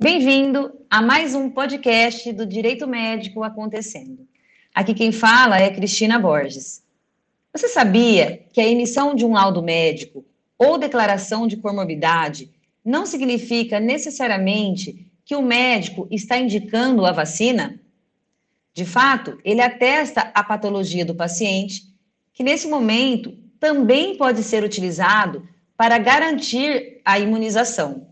Bem-vindo a mais um podcast do Direito Médico Acontecendo. Aqui quem fala é Cristina Borges. Você sabia que a emissão de um laudo médico ou declaração de comorbidade não significa necessariamente que o médico está indicando a vacina? De fato, ele atesta a patologia do paciente, que nesse momento também pode ser utilizado para garantir a imunização.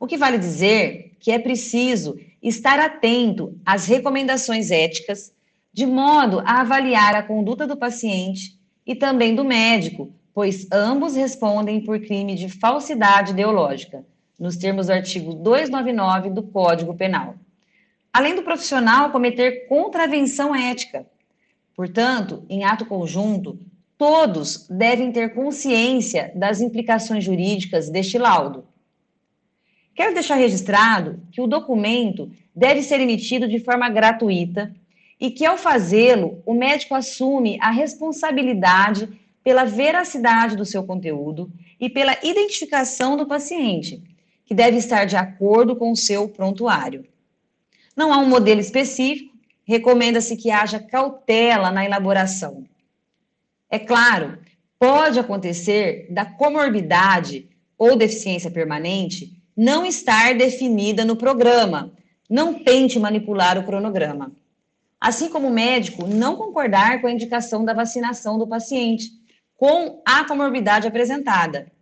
O que vale dizer que é preciso estar atento às recomendações éticas, de modo a avaliar a conduta do paciente e também do médico, pois ambos respondem por crime de falsidade ideológica, nos termos do artigo 299 do Código Penal. Além do profissional cometer contravenção ética. Portanto, em ato conjunto, todos devem ter consciência das implicações jurídicas deste laudo. Quero deixar registrado que o documento deve ser emitido de forma gratuita e que, ao fazê-lo, o médico assume a responsabilidade pela veracidade do seu conteúdo e pela identificação do paciente, que deve estar de acordo com o seu prontuário. Não há um modelo específico, recomenda-se que haja cautela na elaboração. É claro, pode acontecer da comorbidade ou deficiência permanente não estar definida no programa. Não tente manipular o cronograma. Assim como o médico não concordar com a indicação da vacinação do paciente com a comorbidade apresentada.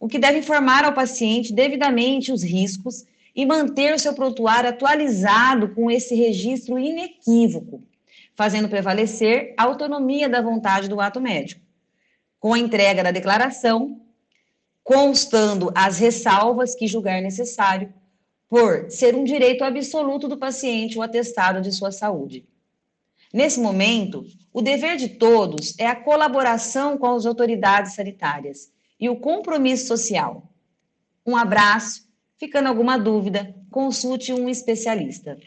O que deve informar ao paciente devidamente os riscos e manter o seu prontuário atualizado com esse registro inequívoco fazendo prevalecer a autonomia da vontade do ato médico. Com a entrega da declaração, constando as ressalvas que julgar necessário, por ser um direito absoluto do paciente o atestado de sua saúde. Nesse momento, o dever de todos é a colaboração com as autoridades sanitárias e o compromisso social. Um abraço. Ficando alguma dúvida, consulte um especialista.